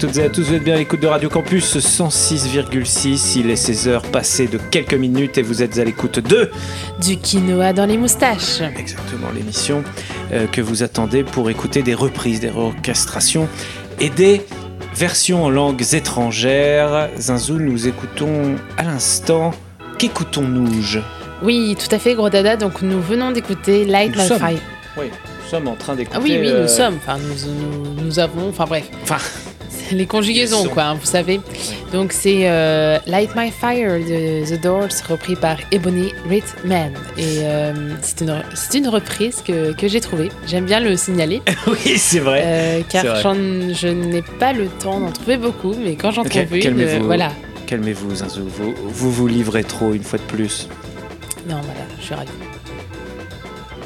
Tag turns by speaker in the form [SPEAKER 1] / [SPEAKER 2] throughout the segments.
[SPEAKER 1] toutes et à tous, vous êtes bien à l'écoute de Radio Campus 106,6. Il est 16h passées de quelques minutes et vous êtes à l'écoute de
[SPEAKER 2] Du quinoa dans les moustaches.
[SPEAKER 1] exactement l'émission euh, que vous attendez pour écouter des reprises, des orchestrations et des versions en langues étrangères. Zinzou, nous écoutons à l'instant. Qu'écoutons-nous
[SPEAKER 2] Oui, tout à fait, gros dada. Donc, nous venons d'écouter Light My. Fire.
[SPEAKER 1] Oui, nous sommes en train d'écouter.
[SPEAKER 2] Ah oui, oui,
[SPEAKER 1] euh,
[SPEAKER 2] nous sommes. Enfin, nous, nous, nous avons. Enfin, bref.
[SPEAKER 1] Enfin,
[SPEAKER 2] les conjugaisons, quoi, hein, vous savez. Donc, c'est euh, Light My Fire de The Doors, repris par Ebony Ritman. Et euh, c'est une, une reprise que, que j'ai trouvée. J'aime bien le signaler.
[SPEAKER 1] oui, c'est vrai.
[SPEAKER 2] euh, car
[SPEAKER 1] vrai.
[SPEAKER 2] je n'ai pas le temps d'en trouver beaucoup, mais quand j'en trouve une,
[SPEAKER 1] calmez-vous.
[SPEAKER 2] voilà.
[SPEAKER 1] Calmez-vous, Zinzou. Vous, vous vous livrez trop une fois de plus.
[SPEAKER 2] Non, voilà, je suis ravie.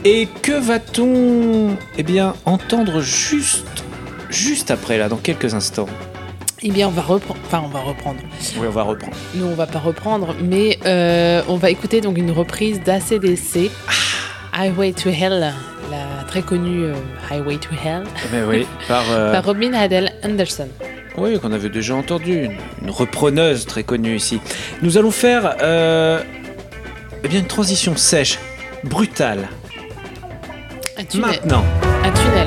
[SPEAKER 1] Et que va-t-on eh bien, entendre juste, juste après, là, dans quelques instants
[SPEAKER 2] Eh bien, on va reprendre. Enfin, on va reprendre.
[SPEAKER 1] Oui, on va reprendre.
[SPEAKER 2] Nous, on va pas reprendre, mais euh, on va écouter donc une reprise d'ACDC, Highway to Hell, la très connue euh, Highway to Hell,
[SPEAKER 1] Mais oui, par, euh,
[SPEAKER 2] par Robin Adele Anderson.
[SPEAKER 1] oui, qu'on avait déjà entendu, une, une repreneuse très connue ici. Nous allons faire eh bien, une transition sèche, brutale,
[SPEAKER 2] Un tunnel.
[SPEAKER 1] maintenant.
[SPEAKER 2] Un tunnel.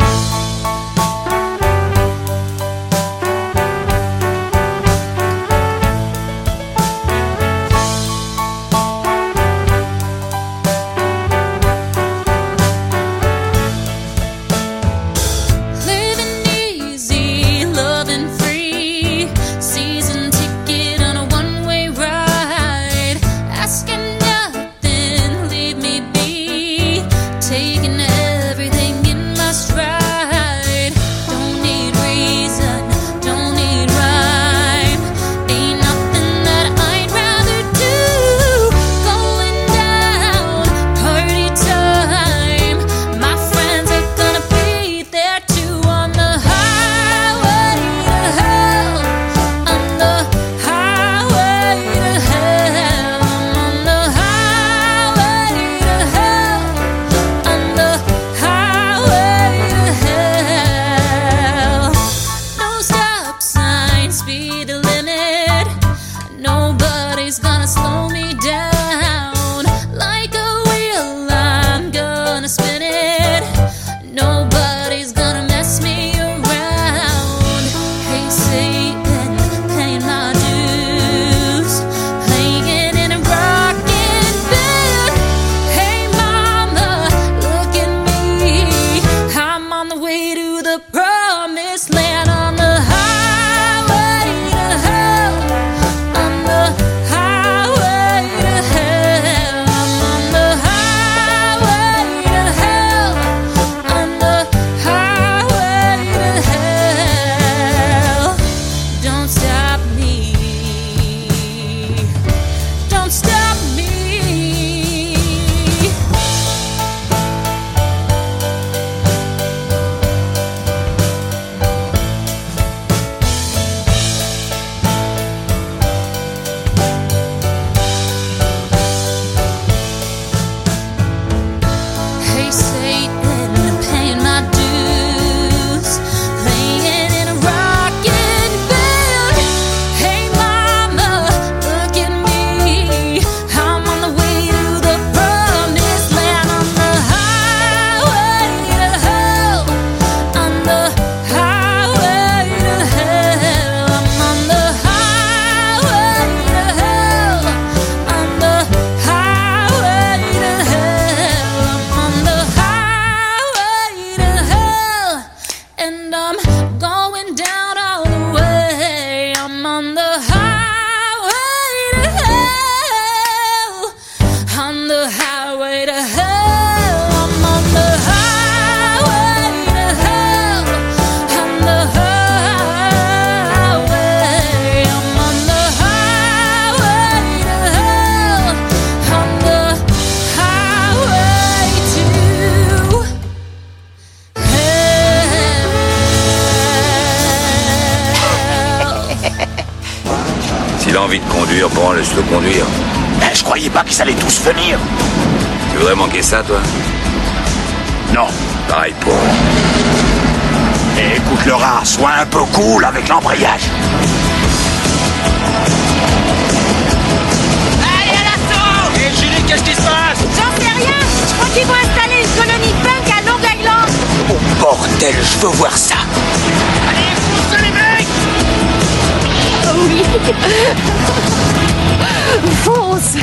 [SPEAKER 3] Ça, toi
[SPEAKER 4] Non.
[SPEAKER 3] Pareil pour eux.
[SPEAKER 4] Et écoute le rat, sois un peu cool avec l'embrayage.
[SPEAKER 5] Allez à l'assaut
[SPEAKER 4] Et Julie, qu'est-ce qui se passe
[SPEAKER 5] J'en sais rien Je crois qu'ils vont installer une colonie punk à Long Island
[SPEAKER 4] Oh bordel, je veux voir ça. Allez, pousse les mecs
[SPEAKER 5] Oui Fonce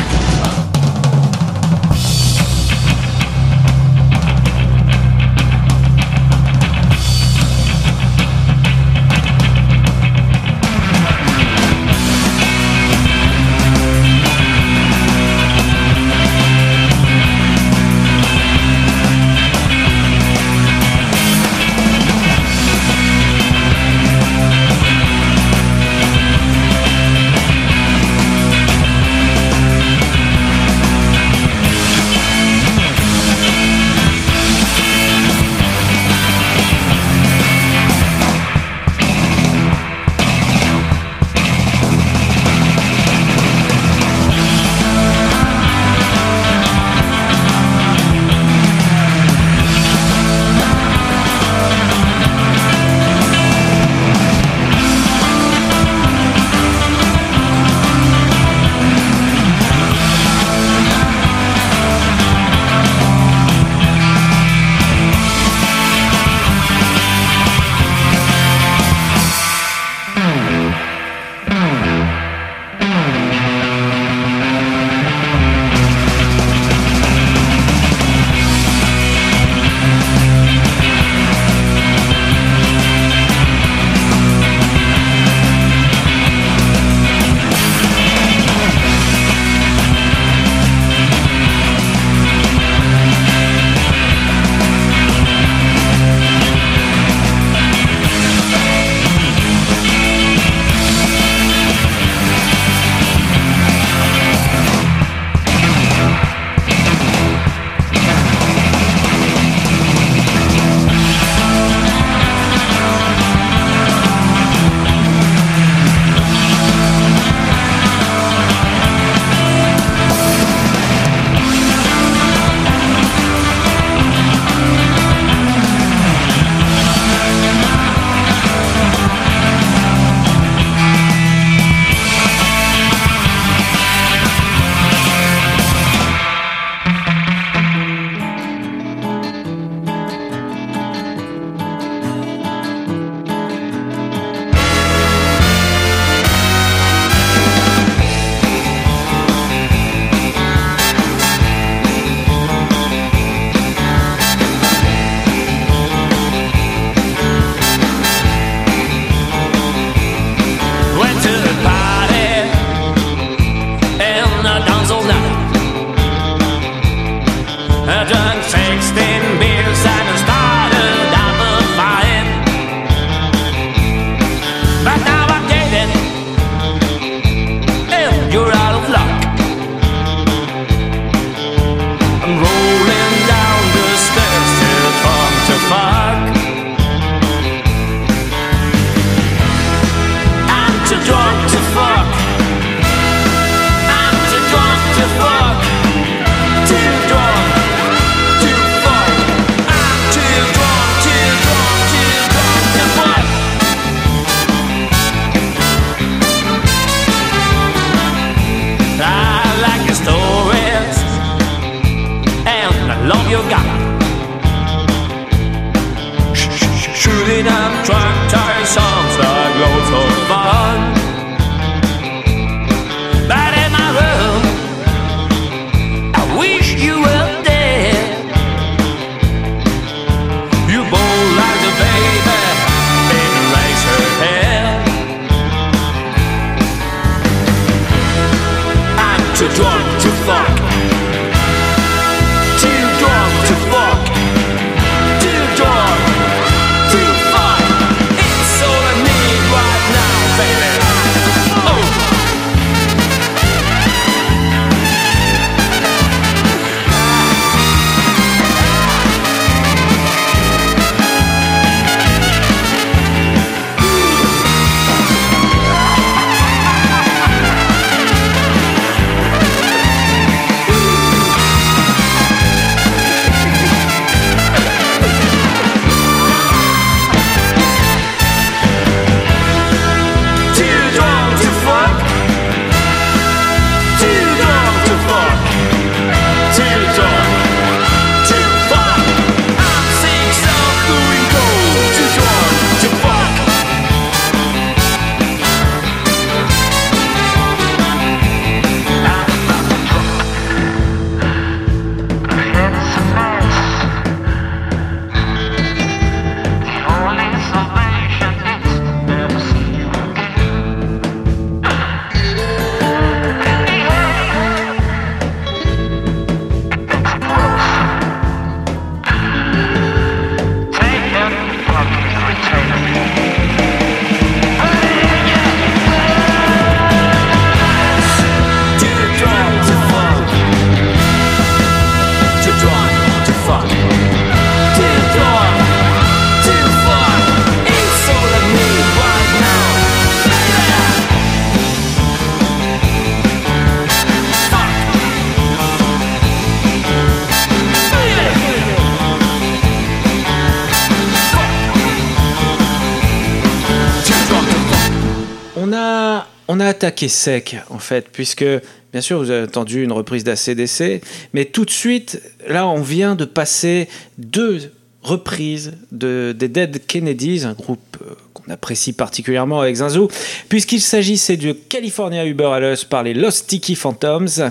[SPEAKER 1] a attaqué sec, en fait, puisque, bien sûr, vous avez entendu une reprise d'ACDC, mais tout de suite, là, on vient de passer deux reprises de, des Dead Kennedys, un groupe euh, qu'on apprécie particulièrement avec Zinzou, puisqu'il s'agissait de California Uber Alles par les Lost Sticky Phantoms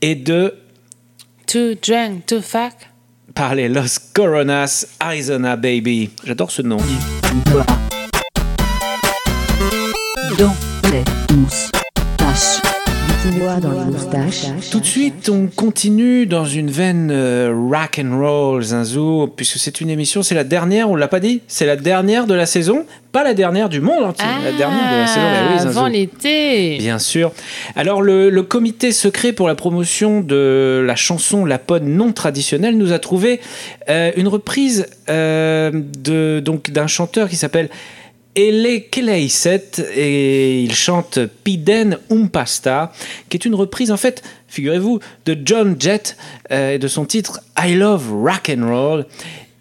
[SPEAKER 1] et de
[SPEAKER 2] Too drunk, too fuck.
[SPEAKER 1] par les Los Coronas Arizona Baby. J'adore ce nom.
[SPEAKER 6] Dans les moustaches. Du quinoa dans les moustaches.
[SPEAKER 1] Tout de suite, on continue dans une veine euh, rock and roll, Zinzou, puisque c'est une émission, c'est la dernière, on l'a pas dit, c'est la dernière de la saison, pas la dernière du monde entier, la dernière de la saison. bah oui, Zinzou.
[SPEAKER 2] Ah, avant l'été.
[SPEAKER 1] Bien sûr. Alors, le, le comité secret pour la promotion de la chanson Lapone non traditionnelle nous a trouvé euh, une reprise euh, de, donc, d'un chanteur qui s'appelle Ele Keleiset et il chante Piden Umpasta, qui est une reprise, en fait, figurez-vous, de John Jett euh, et de son titre I Love Rock and Roll.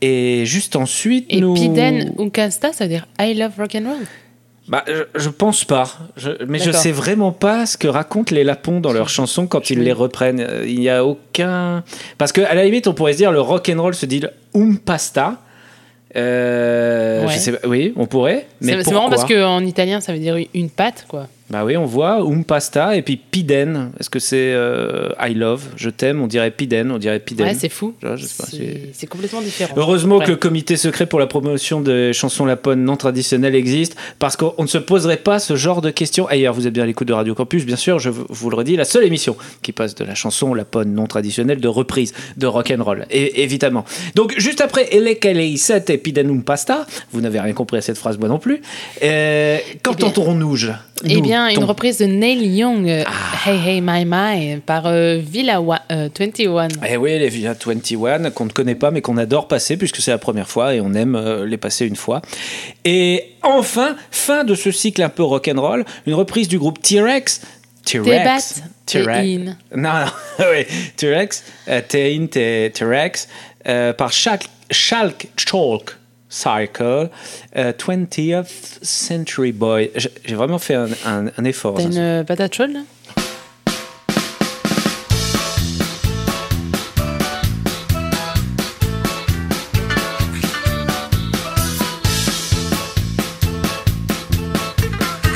[SPEAKER 1] Et juste ensuite,
[SPEAKER 2] Et
[SPEAKER 1] nous...
[SPEAKER 2] Piden Unkasta, ça veut dire I love rock and roll?
[SPEAKER 1] Bah, je, je pense pas. Je- mais je sais vraiment pas ce que racontent les Lapons dans leurs chansons quand ils les reprennent. Euh, Il n'y a aucun. Parce que à la limite, on pourrait se dire le rock and roll se dit umpasta. Euh,
[SPEAKER 2] Ouais.
[SPEAKER 1] je sais pas- oui, on pourrait. Mais
[SPEAKER 2] C'est marrant parce qu'en italien, ça veut dire une patte, quoi.
[SPEAKER 1] Bah oui, on voit umpasta et puis piden. Est-ce que c'est euh, I love, je t'aime On dirait piden, on dirait piden.
[SPEAKER 2] Ouais, c'est fou.
[SPEAKER 1] C'est-
[SPEAKER 2] complètement différent.
[SPEAKER 1] Heureusement
[SPEAKER 2] Ouais.
[SPEAKER 1] que le comité secret pour la promotion des chansons lapones non traditionnelles existe, parce qu'on on ne se poserait pas ce genre de questions ailleurs. Vous êtes bien à l'écoute de Radio Campus, bien sûr, je vous- le redis, la seule émission qui passe de la chanson lapone non traditionnelle de reprise de rock and roll, et, évidemment. Donc juste après Ele 7 et Pidanum Pasta, vous n'avez rien compris à cette phrase, moi non plus. Euh, Qu'entendrons-nous
[SPEAKER 2] Eh
[SPEAKER 1] nous,
[SPEAKER 2] bien, une
[SPEAKER 1] ton-
[SPEAKER 2] reprise de Neil Young, euh,
[SPEAKER 1] Ah.
[SPEAKER 2] Hey Hey My My, par euh, Villa Wa- euh, 21.
[SPEAKER 1] Eh oui, les Villa 21, qu'on ne connaît pas, mais qu'on adore passer, puisque c'est la première fois et on aime euh, les passer une fois. Et enfin, fin de ce cycle un peu rock'n'roll, une reprise du groupe T-Rex. T-Rex. T-Rex. Non, non, oui, T-Rex, euh, Tein, T- T-Rex, euh, par Shulk Chalk Cycle, euh, 20th Century Boy. J'ai vraiment fait un, un- un effort.
[SPEAKER 2] T'as une euh, patate chaude, là?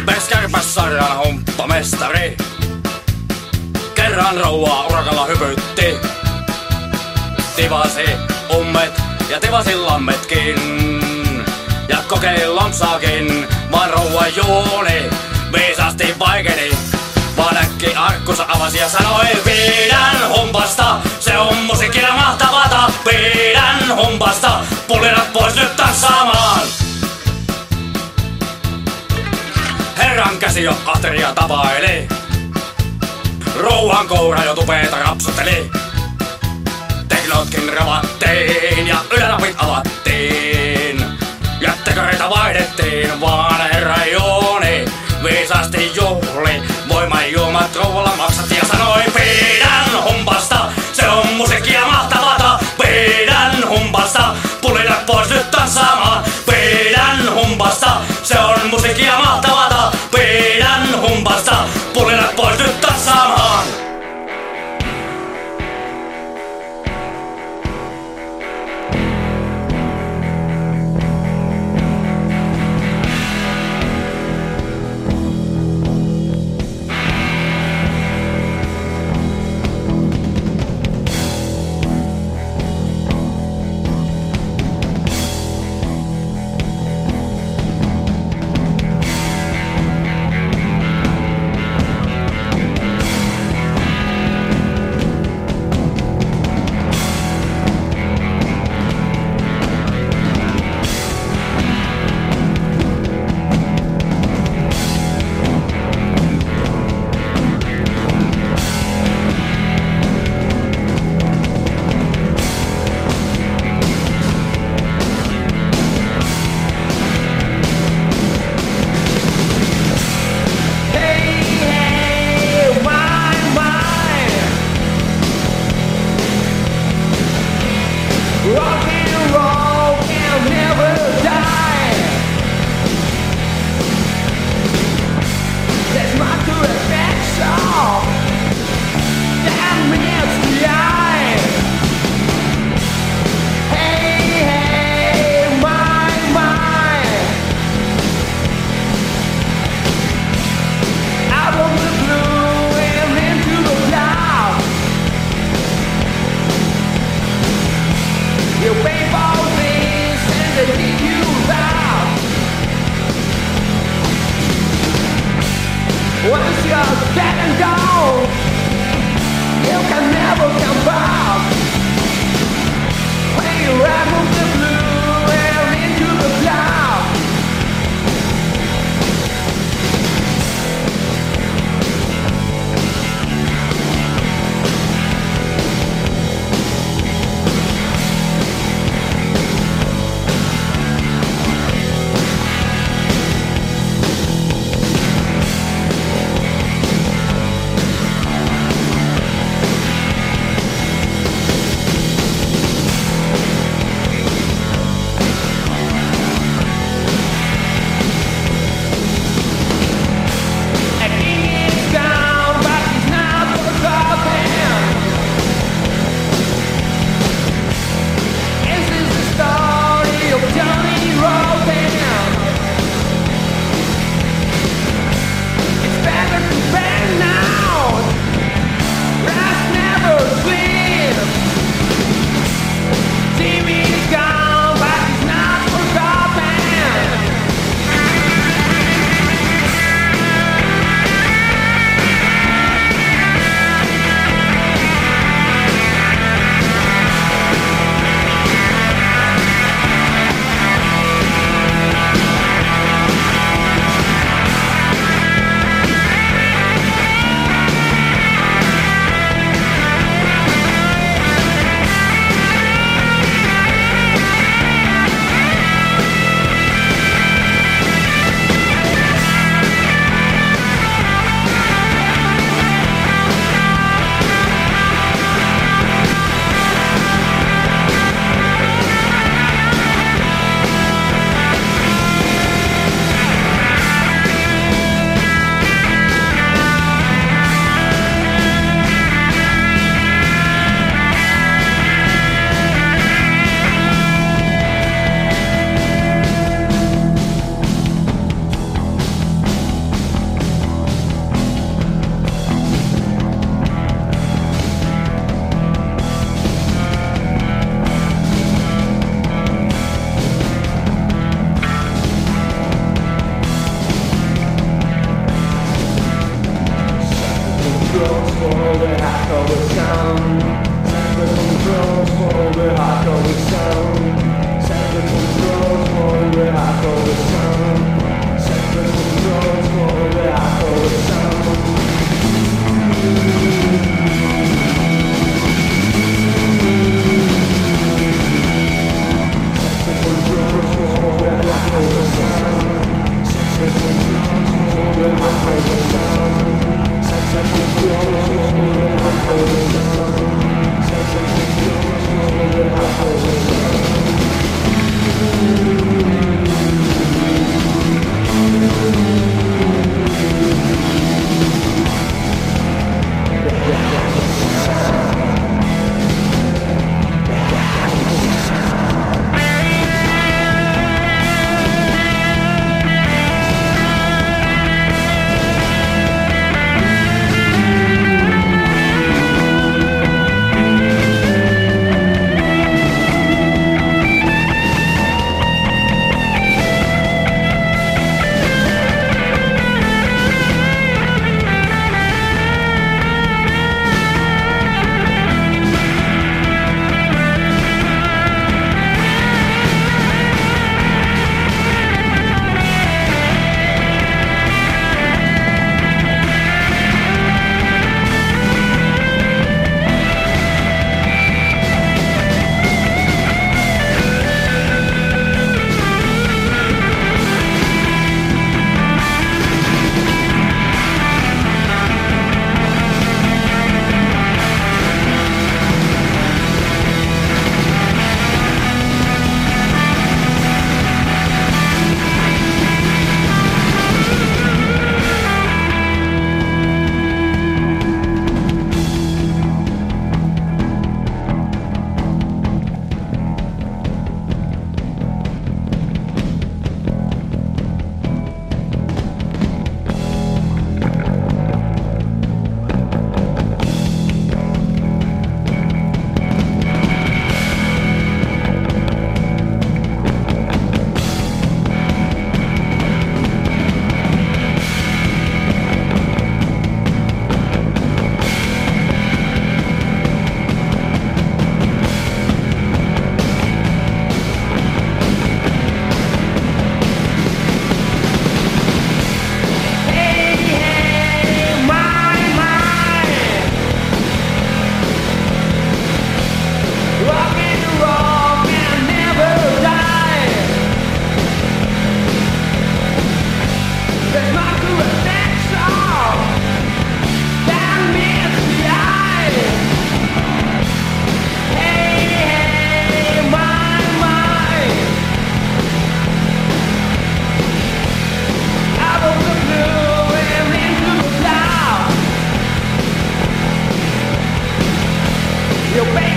[SPEAKER 7] Peskärpässarjan humppamestari. Kerran rouvaa urakalla hypytti. Tivasi ummet ja tivasi lammetkin. Ja kokeili lompsaakin, vaan rouva juoni viisasti vaikeni. Vaan äkki arkkunsa avasi ja sanoi Pidän humpasta, se on musiikkia mahtavata Pidän humpasta, pulinat pois nyt tanssaamaan Herran käsi jo ahteria tapaili. Rouhan koura jo tupeeta rapsutteli. Teknotkin ravattiin ja ylänapit avattiin. Jätteköreitä vaihdettiin, vaan herra Jooni viisasti juhli. Voimajuomat rouvalla maksat ja sanoi Pidän humpasta, se on musiikkia mahtavata Pidän humpasta, pulinat pois nyt tanssaamaan Pidän humpasta, se on musiikkia mahtavata Pidän humpasta, pulinat pois nyt tanssaamaan
[SPEAKER 8] Les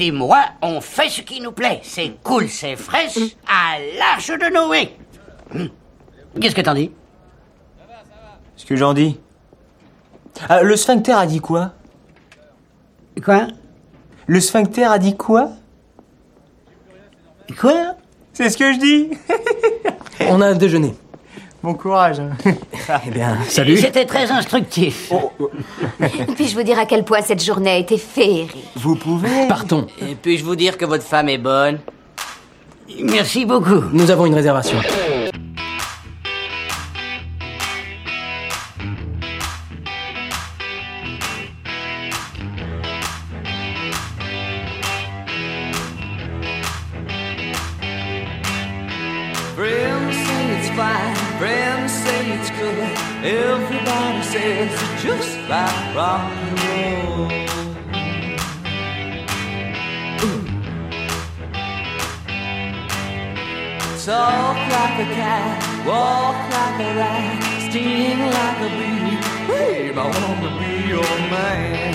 [SPEAKER 8] et moi, on fait ce qui nous plaît. C'est cool, c'est fraîche, à l'arche de Noé. Hum. Qu'est-ce que t'en dis?
[SPEAKER 9] Ce que j'en dis? Ah, le sphincter a dit quoi?
[SPEAKER 8] Quoi?
[SPEAKER 9] Le sphincter a dit quoi?
[SPEAKER 8] Quoi?
[SPEAKER 9] C'est ce que je dis
[SPEAKER 10] On a un déjeuner.
[SPEAKER 9] Bon courage.
[SPEAKER 10] Eh bien,
[SPEAKER 8] C'était très instructif.
[SPEAKER 11] Puis-je vous dire à quel point cette journée a été féerique
[SPEAKER 9] Vous pouvez
[SPEAKER 10] partons.
[SPEAKER 12] Et puis-je vous dire que votre femme est bonne
[SPEAKER 8] Merci beaucoup.
[SPEAKER 10] Nous avons une réservation.
[SPEAKER 12] Everybody says it's just like rock and roll. Talk like a cat, walk like a rat, sting like a bee. Babe, I wanna be your man.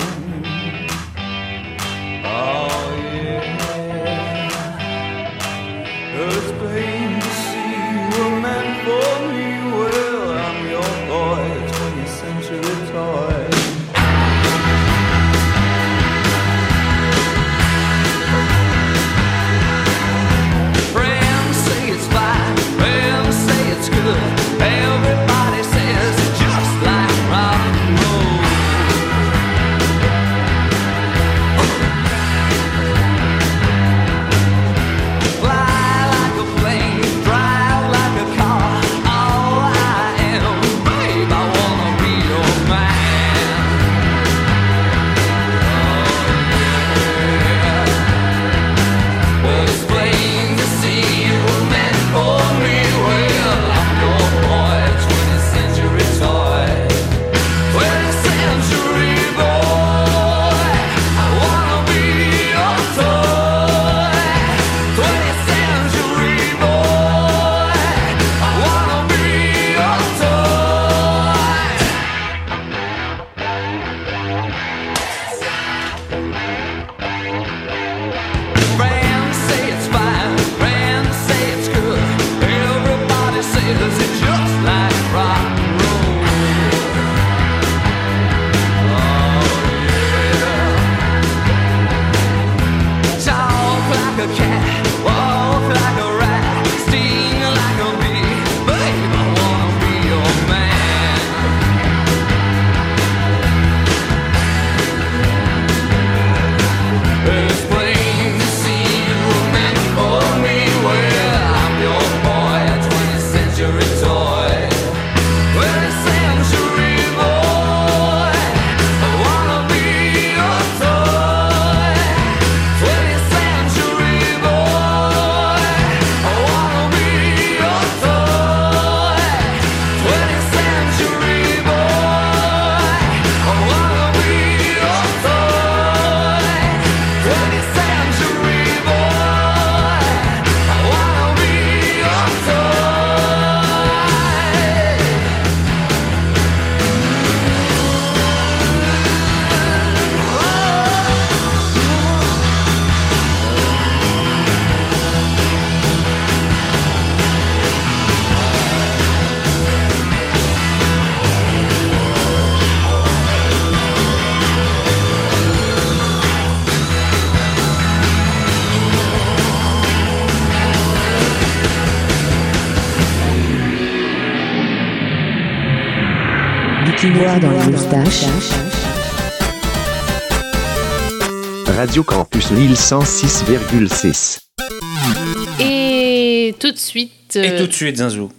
[SPEAKER 12] Oh
[SPEAKER 13] Radio Campus Lille 106,6.
[SPEAKER 2] Et tout de suite.
[SPEAKER 1] Et
[SPEAKER 2] euh,
[SPEAKER 1] tout de suite, Zinzou.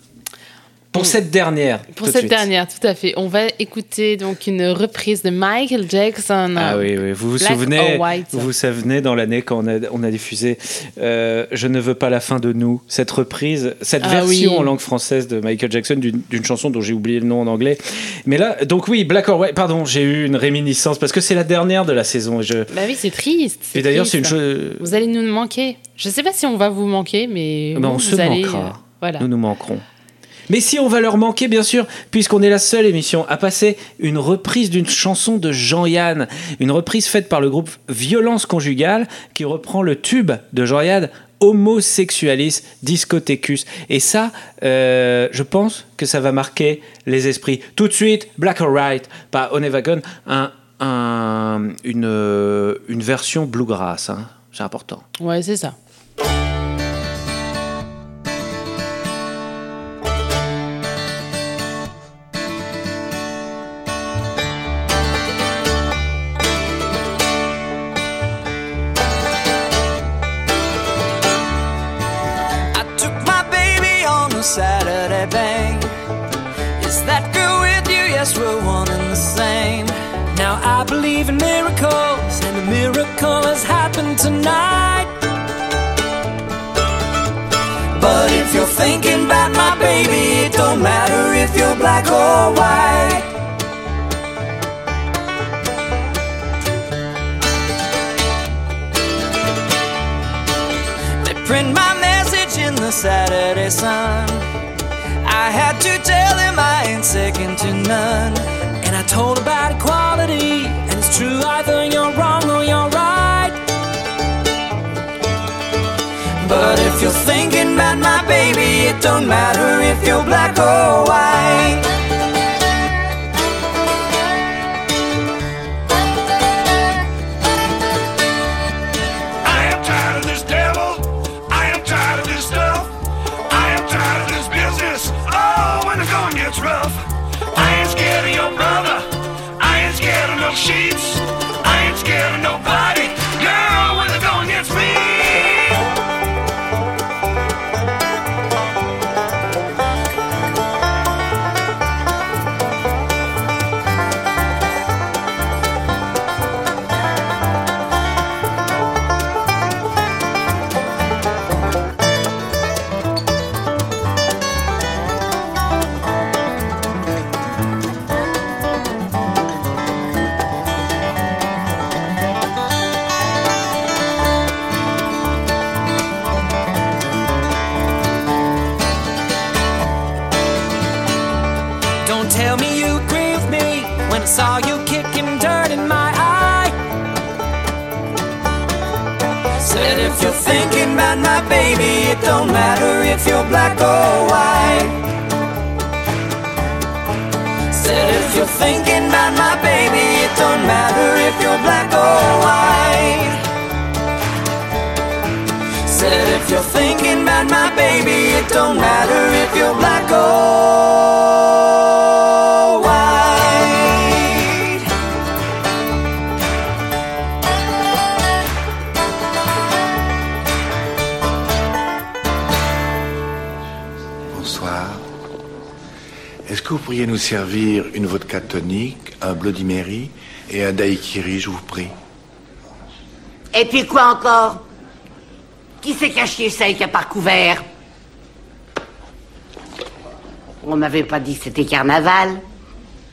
[SPEAKER 1] Pour cette dernière.
[SPEAKER 2] Pour cette
[SPEAKER 1] suite.
[SPEAKER 2] dernière, tout à fait. On va écouter donc une reprise de Michael Jackson.
[SPEAKER 1] Ah oui, oui. Vous vous
[SPEAKER 2] Black
[SPEAKER 1] souvenez, vous vous souvenez dans l'année quand on a, on a diffusé euh, Je ne veux pas la fin de nous, cette reprise, cette
[SPEAKER 2] Ah
[SPEAKER 1] version
[SPEAKER 2] oui.
[SPEAKER 1] en langue française de Michael Jackson d'une chanson dont j'ai oublié le nom en anglais. Mais là, donc oui, Black or White, pardon, j'ai eu une réminiscence parce que c'est la dernière de la saison. Et, je...
[SPEAKER 2] Bah oui, c'est triste.
[SPEAKER 1] et d'ailleurs, c'est une chose.
[SPEAKER 2] Vous allez nous manquer. Je sais pas si on va vous manquer, mais vous,
[SPEAKER 1] on se
[SPEAKER 2] allez,
[SPEAKER 1] manquera.
[SPEAKER 2] euh, voilà.
[SPEAKER 1] Nous nous manquerons. Mais si on va leur manquer, bien sûr, puisqu'on est la seule émission à passer une reprise d'une chanson de Jean-Yann, une reprise faite par le groupe Violence Conjugale, qui reprend le tube de Jean-Yann, Homosexualis Discothecus. Et ça, euh, je pense que ça va marquer les esprits. Tout de suite, Black or White, pas Onevagon, un, euh, une version bluegrass, hein. c'est important.
[SPEAKER 2] Ouais, c'est ça.
[SPEAKER 12] Tonight. But if you're thinking about my baby it don't matter if you're
[SPEAKER 14] black or white. They print my message in the Saturday Sun. I had to tell them I ain't second to none. And I told about equality, and it's true either you're wrong or you're right. You're thinking about my baby, it don't matter if you're black or white.
[SPEAKER 15] Est-ce que vous pourriez nous servir une vodka tonique, un Bloody Mary et un daiquiri, je vous prie?
[SPEAKER 16] Et puis quoi encore? Qui s'est caché ça avec un par couvert On m'avait pas dit que c'était carnaval.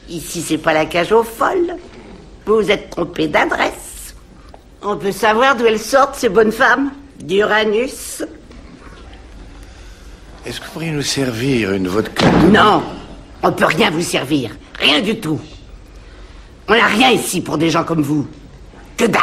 [SPEAKER 16] Ici, c'est pas la cage aux folles. Vous vous êtes trompé d'adresse. On peut savoir d'où elles sortent, ces bonnes femmes? D'Uranus.
[SPEAKER 15] Est-ce que vous pourriez nous servir une vodka
[SPEAKER 16] Non, on peut rien vous servir. Rien du tout. On n'a rien ici pour des gens comme vous. Que dalle.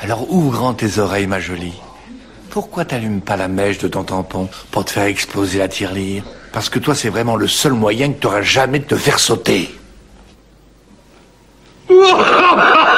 [SPEAKER 15] Alors ouvre grand tes oreilles, ma jolie? Pourquoi t'allumes pas la mèche de ton tampon pour te faire exploser la tirelire? Parce que toi, c'est vraiment le seul moyen que t'auras jamais de te faire sauter.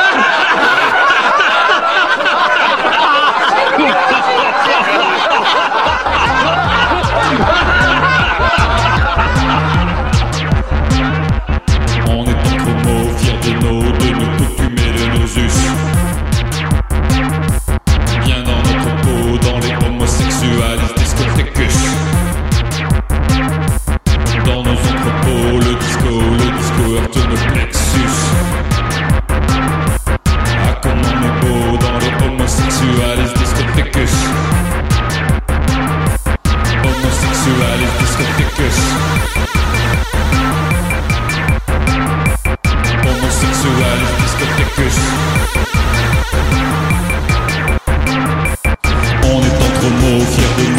[SPEAKER 17] On est entre mots, fiers de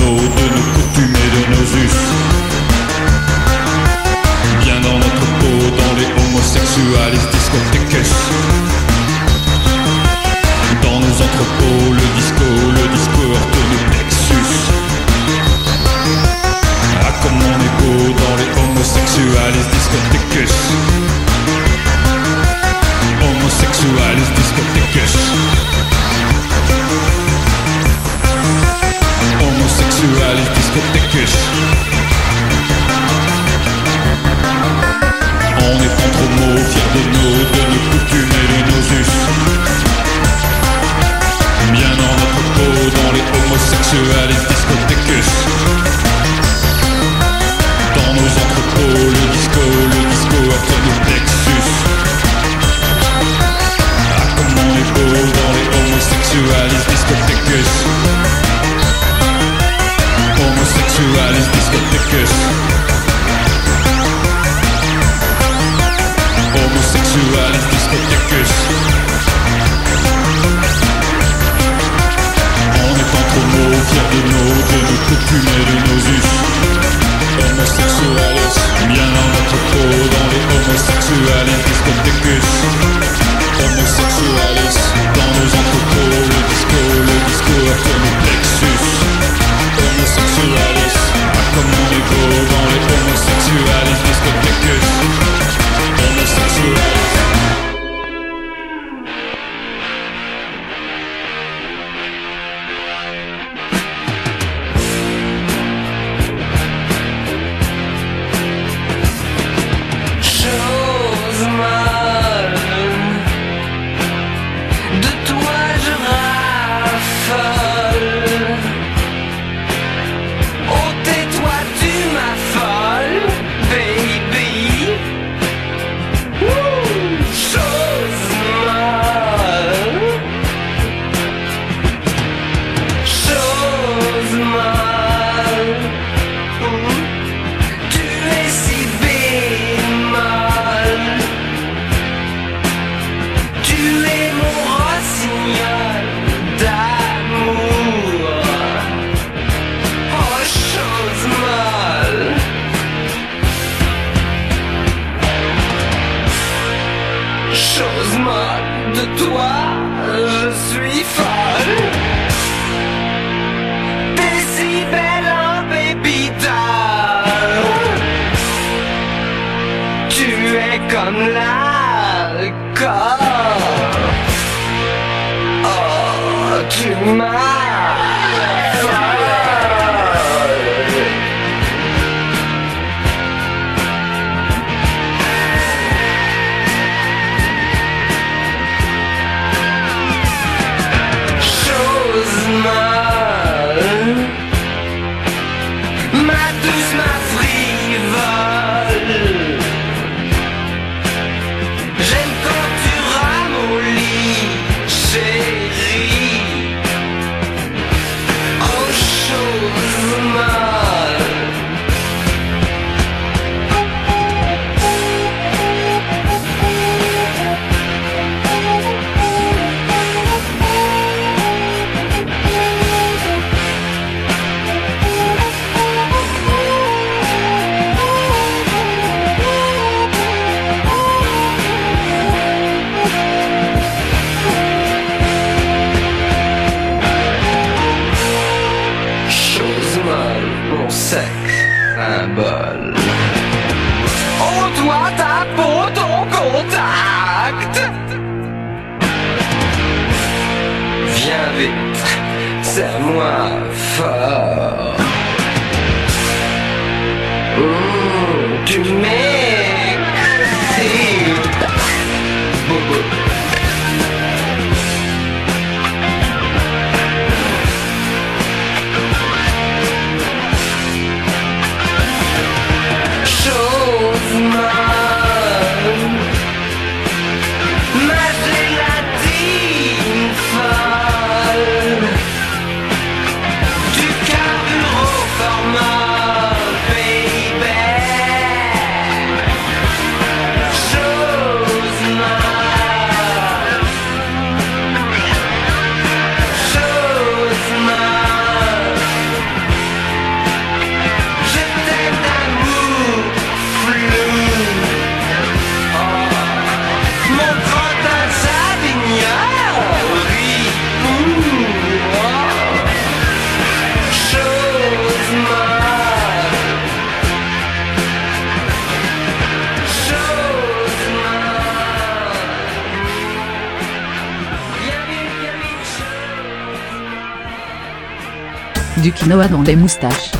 [SPEAKER 17] dans les
[SPEAKER 6] moustaches.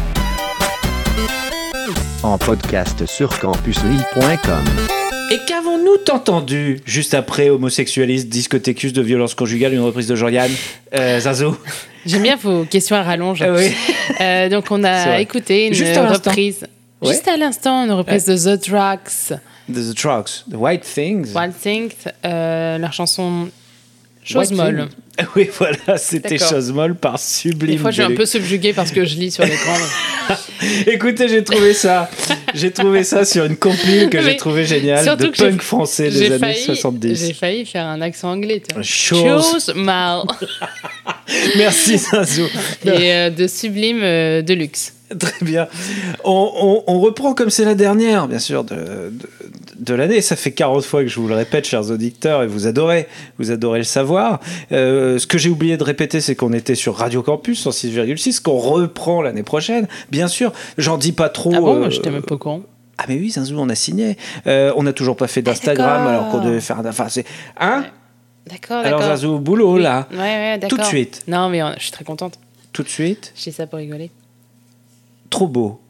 [SPEAKER 13] En podcast sur campusly.com.
[SPEAKER 1] Et qu'avons-nous entendu juste après homosexualiste, discothècus de violence conjugale, une reprise de Jorian euh, Zazo
[SPEAKER 2] J'aime bien vos questions à rallonge.
[SPEAKER 1] Euh,
[SPEAKER 2] euh, donc on a écouté une
[SPEAKER 1] juste
[SPEAKER 2] reprise. Juste à l'instant, une reprise de The Drugs.
[SPEAKER 1] The, Drugs, The White Things.
[SPEAKER 2] White Things, euh, leur chanson Chose molle.
[SPEAKER 1] Oui, voilà, c'était chose molle par Sublime.
[SPEAKER 2] Des fois, je suis un peu
[SPEAKER 1] Deluxe.
[SPEAKER 2] subjuguée parce que je lis sur l'écran.
[SPEAKER 1] Écoutez, j'ai trouvé ça. J'ai trouvé ça sur une compile que j'ai trouvé géniale de
[SPEAKER 2] que
[SPEAKER 1] punk français des années
[SPEAKER 2] failli-
[SPEAKER 1] 70.
[SPEAKER 2] J'ai failli faire un accent anglais.
[SPEAKER 1] Chose-
[SPEAKER 2] Chose mal.
[SPEAKER 1] Merci Zazou.
[SPEAKER 2] Et euh, de sublime euh, de luxe.
[SPEAKER 1] Très bien. On, on- on reprend comme c'est la dernière, bien sûr, de, de, de l'année. Ça fait 40 fois que je vous le répète, chers auditeurs, et vous adorez, vous adorez le savoir. Euh, ce que j'ai oublié de répéter, c'est qu'on était sur Radio Campus 106,6, qu'on reprend l'année prochaine. Bien sûr, j'en dis pas trop.
[SPEAKER 2] Ah bon,
[SPEAKER 1] euh,
[SPEAKER 2] je même pas au courant.
[SPEAKER 1] Ah mais oui, Zinzou, on a signé. Euh, on n'a toujours pas fait d'Instagram alors qu'on devait faire... Enfin, c'est... Hein
[SPEAKER 2] D'accord,
[SPEAKER 1] Alors. Zinzou, boulot là.
[SPEAKER 2] Ouais, ouais, d'accord.
[SPEAKER 1] Tout de suite.
[SPEAKER 2] Non, mais euh, je suis très contente.
[SPEAKER 1] Tout de suite.
[SPEAKER 2] Je dis ça pour rigoler.
[SPEAKER 1] Trop beau.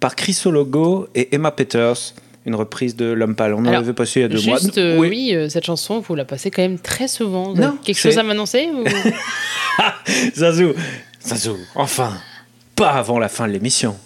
[SPEAKER 1] Par Chris Logo et Emma Peters. Une reprise de L'Homme Pâle. On en
[SPEAKER 2] Alors,
[SPEAKER 1] avait passé il y a deux mois.
[SPEAKER 2] Juste, euh, oui, euh, cette chanson, vous la passez quand même très souvent.
[SPEAKER 1] Non,
[SPEAKER 2] quelque chose à m'annoncer ou...
[SPEAKER 1] Zazou, Zazou, enfin, pas avant la fin de l'émission.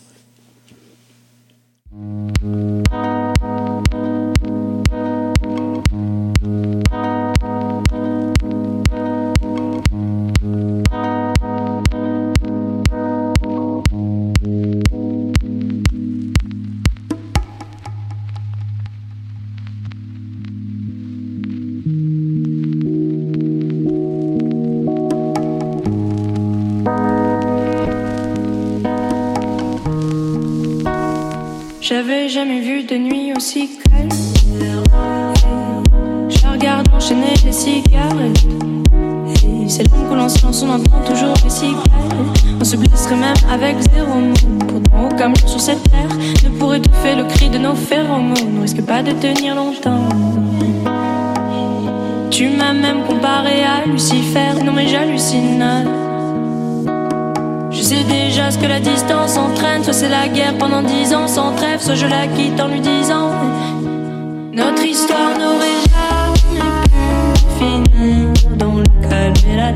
[SPEAKER 18] J'avais jamais vu de nuit aussi calme. Je regarde enchaîner les cigarettes. Et c'est long que l'on se lance, on entend toujours les cigales. On se blesserait même avec zéro mot. Pourtant, aucun mur sur cette terre ne pourrait étouffer le cri de nos phéromones. On risque pas de tenir longtemps. Tu m'as même comparé à Lucifer, non mais j'hallucine. Sais déjà ce que la distance entraîne. Soit c'est la guerre pendant dix ans sans trêve, soit je la quitte en lui disant Notre histoire n'aurait jamais pu finir dans le calme et la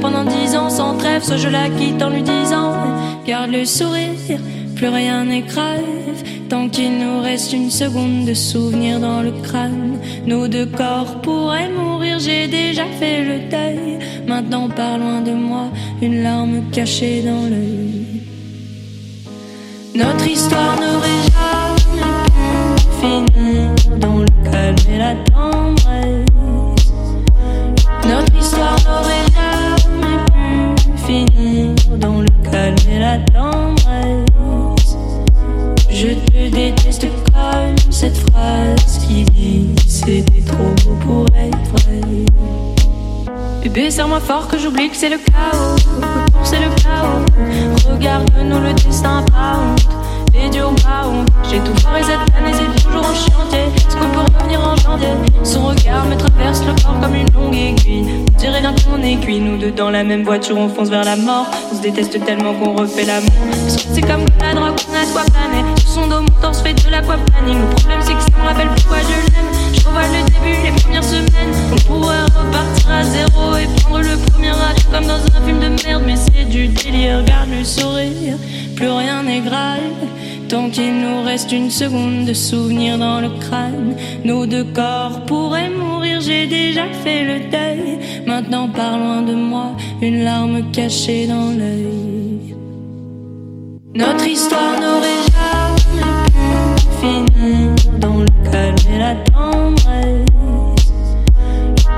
[SPEAKER 18] pendant dix ans sans trêve, soit je la quitte en lui disant Garde le sourire, plus rien n'est. Tant qu'il nous reste une seconde de souvenir dans le crâne, nos deux corps pourraient mourir. J'ai déjà fait le deuil. Maintenant, par loin de moi, une larme cachée dans l'œil. Notre histoire n'aurait jamais pu finir dans le calme et la Je te déteste comme cette phrase qui dit c'était trop beau pour être vrai. Bébé, serre-moi fort que j'oublie que c'est le chaos. C'est le chaos. Regarde-nous le destin pas honte. Ont pas honte. J'ai tout foiré cette année, c'est toujours en chantier. Est-ce qu'on peut revenir en janvier Son regard me traverse le corps comme une longue aiguille. On dirait bien qu'on est cuit. Nous deux dans la même voiture, on fonce vers la mort. On se déteste tellement qu'on refait l'amour. Parce c'est comme la drogue, on a de quoi planer. Sur son dos, mon torse fait de l'aquaplaning. Le problème, c'est que ça me rappelle pourquoi je l'aime. Je revois le début, les premières semaines. On pourrait repartir à zéro et prendre le premier âge comme dans un film de merde. Mais c'est du délire, regarde le sourire. Plus rien n'est grave. Tant qu'il nous reste une seconde de souvenir dans le crâne, nos deux corps pourraient mourir. J'ai déjà fait le deuil. Maintenant, par loin de moi, une larme cachée dans l'œil. Notre histoire n'aurait jamais pu finir dans le calme et la tendresse.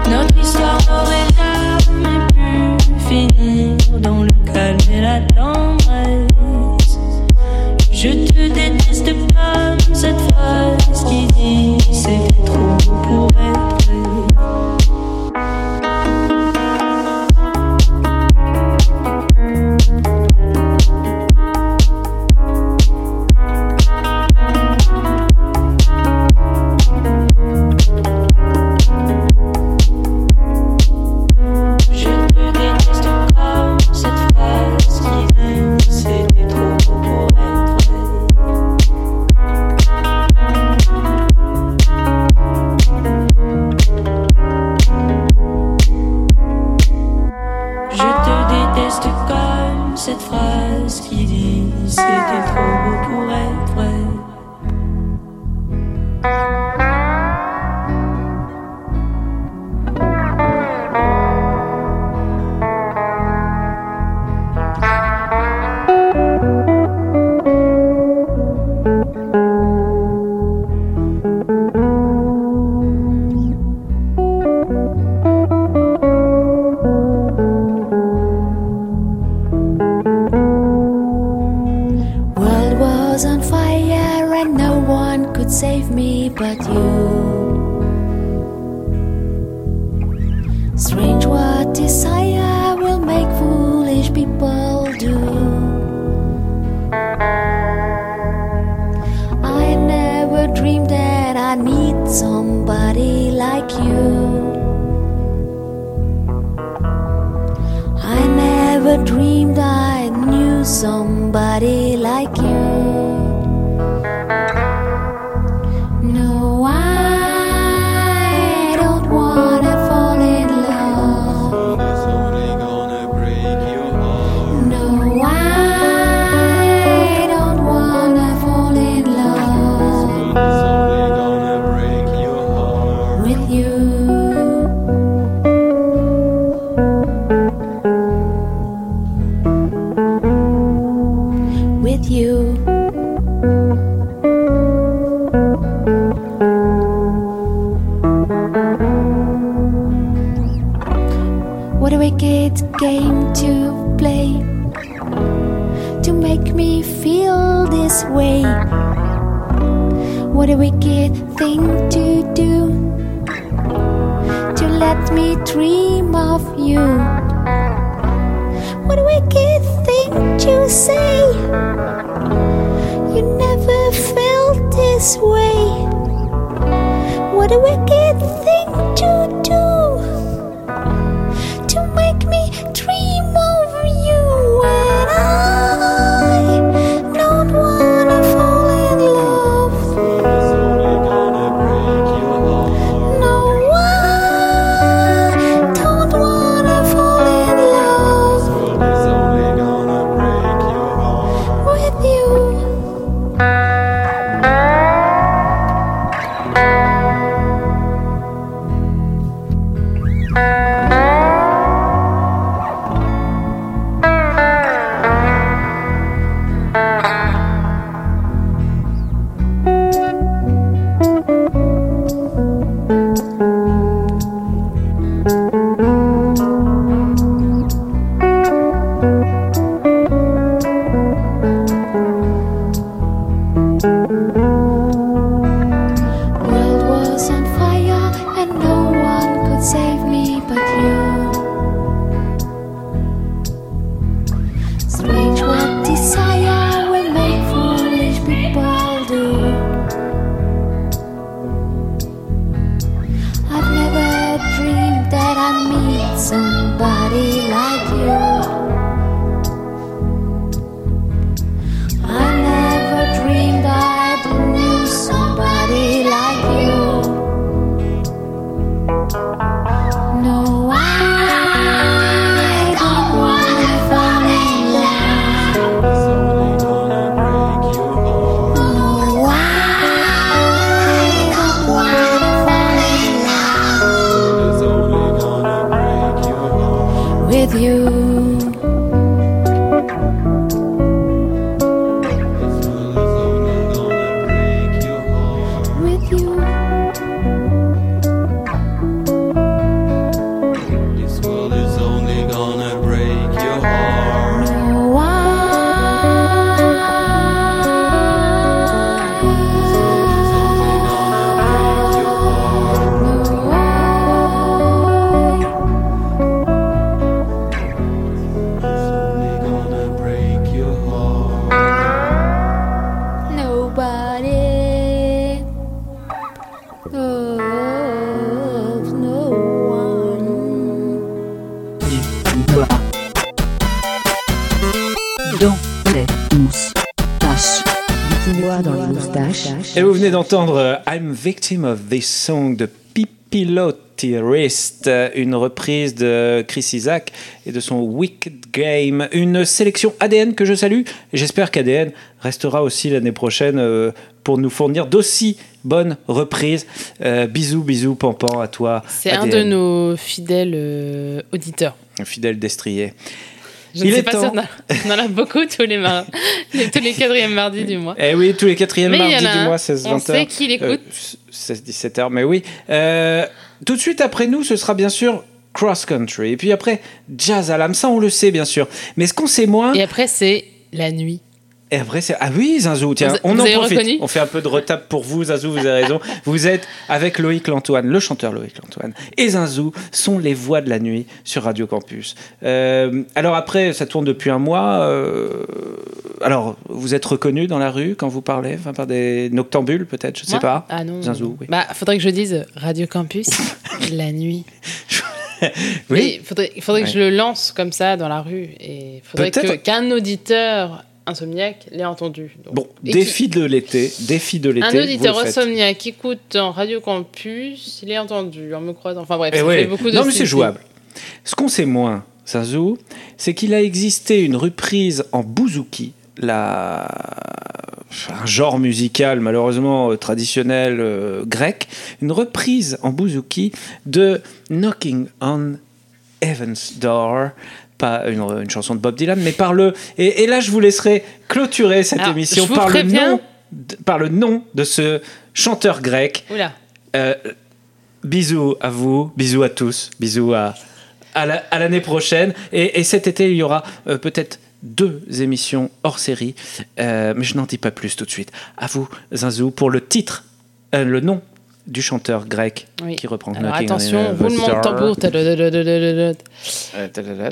[SPEAKER 18] Notre histoire n'aurait jamais pu finir dans le calme et la tendresse. Je te déteste pas, cette phrase qui dit c'est trop pour
[SPEAKER 19] elle. you. What a wicked game to play to make me feel this way. What a wicked thing to do to let me dream of you. What a wicked thing to say. this way. What a wicked thing to do! somebody like
[SPEAKER 1] Et vous venez d'entendre euh, I'm Victim of This Song de Pipilotirist, euh, une reprise de Chris Isaac et de son Wicked Game, une sélection ADN que je salue. J'espère qu'ADN restera aussi l'année prochaine euh, pour nous fournir d'aussi bonnes reprises. Euh, bisous, bisous, Pampan, à toi.
[SPEAKER 2] C'est un de nos fidèles auditeurs.
[SPEAKER 1] Un fidèle destrier.
[SPEAKER 2] Je
[SPEAKER 1] Il
[SPEAKER 2] ne sais
[SPEAKER 1] est
[SPEAKER 2] pas
[SPEAKER 1] temps.
[SPEAKER 2] si on, a, on en a beaucoup tous les, mar- tous les quatrièmes mardis du mois.
[SPEAKER 1] Eh oui, tous les quatrièmes mardis du
[SPEAKER 2] un.
[SPEAKER 1] mois, 16-20
[SPEAKER 2] On sait qui l'écoute.
[SPEAKER 1] 16-17 heures, mais oui. Euh, tout de suite après nous, ce sera bien sûr Cross Country. Et puis après, Jazz à l'âme, ça on le sait bien sûr. Mais ce qu'on sait moins...
[SPEAKER 2] Et après, c'est la nuit.
[SPEAKER 1] Et après, c'est. Ah oui, Zazou, tiens,
[SPEAKER 2] Vous-
[SPEAKER 1] on
[SPEAKER 2] vous
[SPEAKER 1] en profite. On fait un peu de retape pour vous, Zazou, vous avez raison. vous êtes avec Loïc Lantoine, le chanteur Loïc Lantoine, et Zazou sont les voix de la nuit sur Radio Campus. Euh, alors après, ça tourne depuis un mois. euh, alors, vous êtes reconnu dans la rue quand vous parlez, enfin par des noctambules peut-être, je sais
[SPEAKER 2] Moi
[SPEAKER 1] pas.
[SPEAKER 2] Ah non.
[SPEAKER 1] Zazou, oui.
[SPEAKER 2] Bah, faudrait que je dise Radio Campus, la nuit.
[SPEAKER 1] Oui.
[SPEAKER 2] Il faudrait, que je le lance comme ça dans la rue. Et il faudrait que- qu'un auditeur insomniaque l'ait entendu. Donc,
[SPEAKER 1] Bon,
[SPEAKER 2] et
[SPEAKER 1] défi de l'été, défi de l'été.
[SPEAKER 2] Un auditeur insomniaque qui écoute en Radio Campus, il est entendu en me croisant. Enfin bref,
[SPEAKER 1] Eh
[SPEAKER 2] ça
[SPEAKER 1] ouais.
[SPEAKER 2] fait beaucoup de
[SPEAKER 1] non, mais c'est jouable. Ce qu'on sait moins, Zazou, c'est qu'il a existé une reprise en bouzouki, la... un genre musical malheureusement euh, traditionnel euh, grec, une reprise en bouzouki de Knocking on Heaven's Door. Pas une, une chanson de Bob Dylan, mais par le. Et, et là, je vous laisserai clôturer cette
[SPEAKER 2] Alors,
[SPEAKER 1] émission par le, nom, de- par le nom de ce chanteur grec.
[SPEAKER 2] Oula.
[SPEAKER 1] Euh, bisous à vous, bisous à tous, bisous à, à la- à l'année prochaine. Et, et cet été, il y aura euh, peut-être deux émissions hors série, Euh, mais je n'en dis pas plus tout de suite. À vous, Zinzou, pour le titre, le nom du chanteur grec
[SPEAKER 2] Oui.
[SPEAKER 1] qui reprend
[SPEAKER 2] Alors attention, roulement de tambour.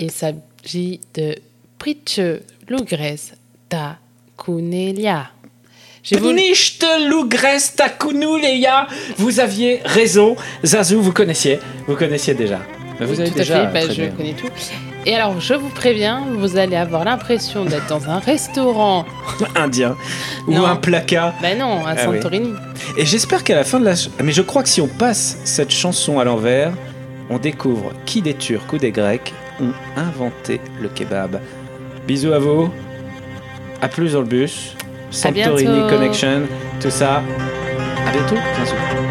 [SPEAKER 2] Il s'agit de Pritche Lugres ta Kunelia. J'ai voulu-
[SPEAKER 1] Nicht Lugresta Kunuleya. Vous aviez raison, Zazou, vous connaissiez, vous connaissiez déjà. Vous
[SPEAKER 2] Oui,
[SPEAKER 1] avez
[SPEAKER 2] tout
[SPEAKER 1] déjà
[SPEAKER 2] à fait, bah, je
[SPEAKER 1] bien.
[SPEAKER 2] connais tout. Et alors, je vous préviens, vous allez avoir l'impression d'être dans un restaurant.
[SPEAKER 1] indien ou un placard.
[SPEAKER 2] Ben non, à
[SPEAKER 1] Ah oui.
[SPEAKER 2] Santorini.
[SPEAKER 1] Et j'espère qu'à la fin de la... Mais je crois que si on passe cette chanson à l'envers, on découvre qui des Turcs ou des Grecs ont inventé le kebab. Bisous à vous. À plus dans le bus. Santorini. Connection. Tout ça. À bientôt. Bisous.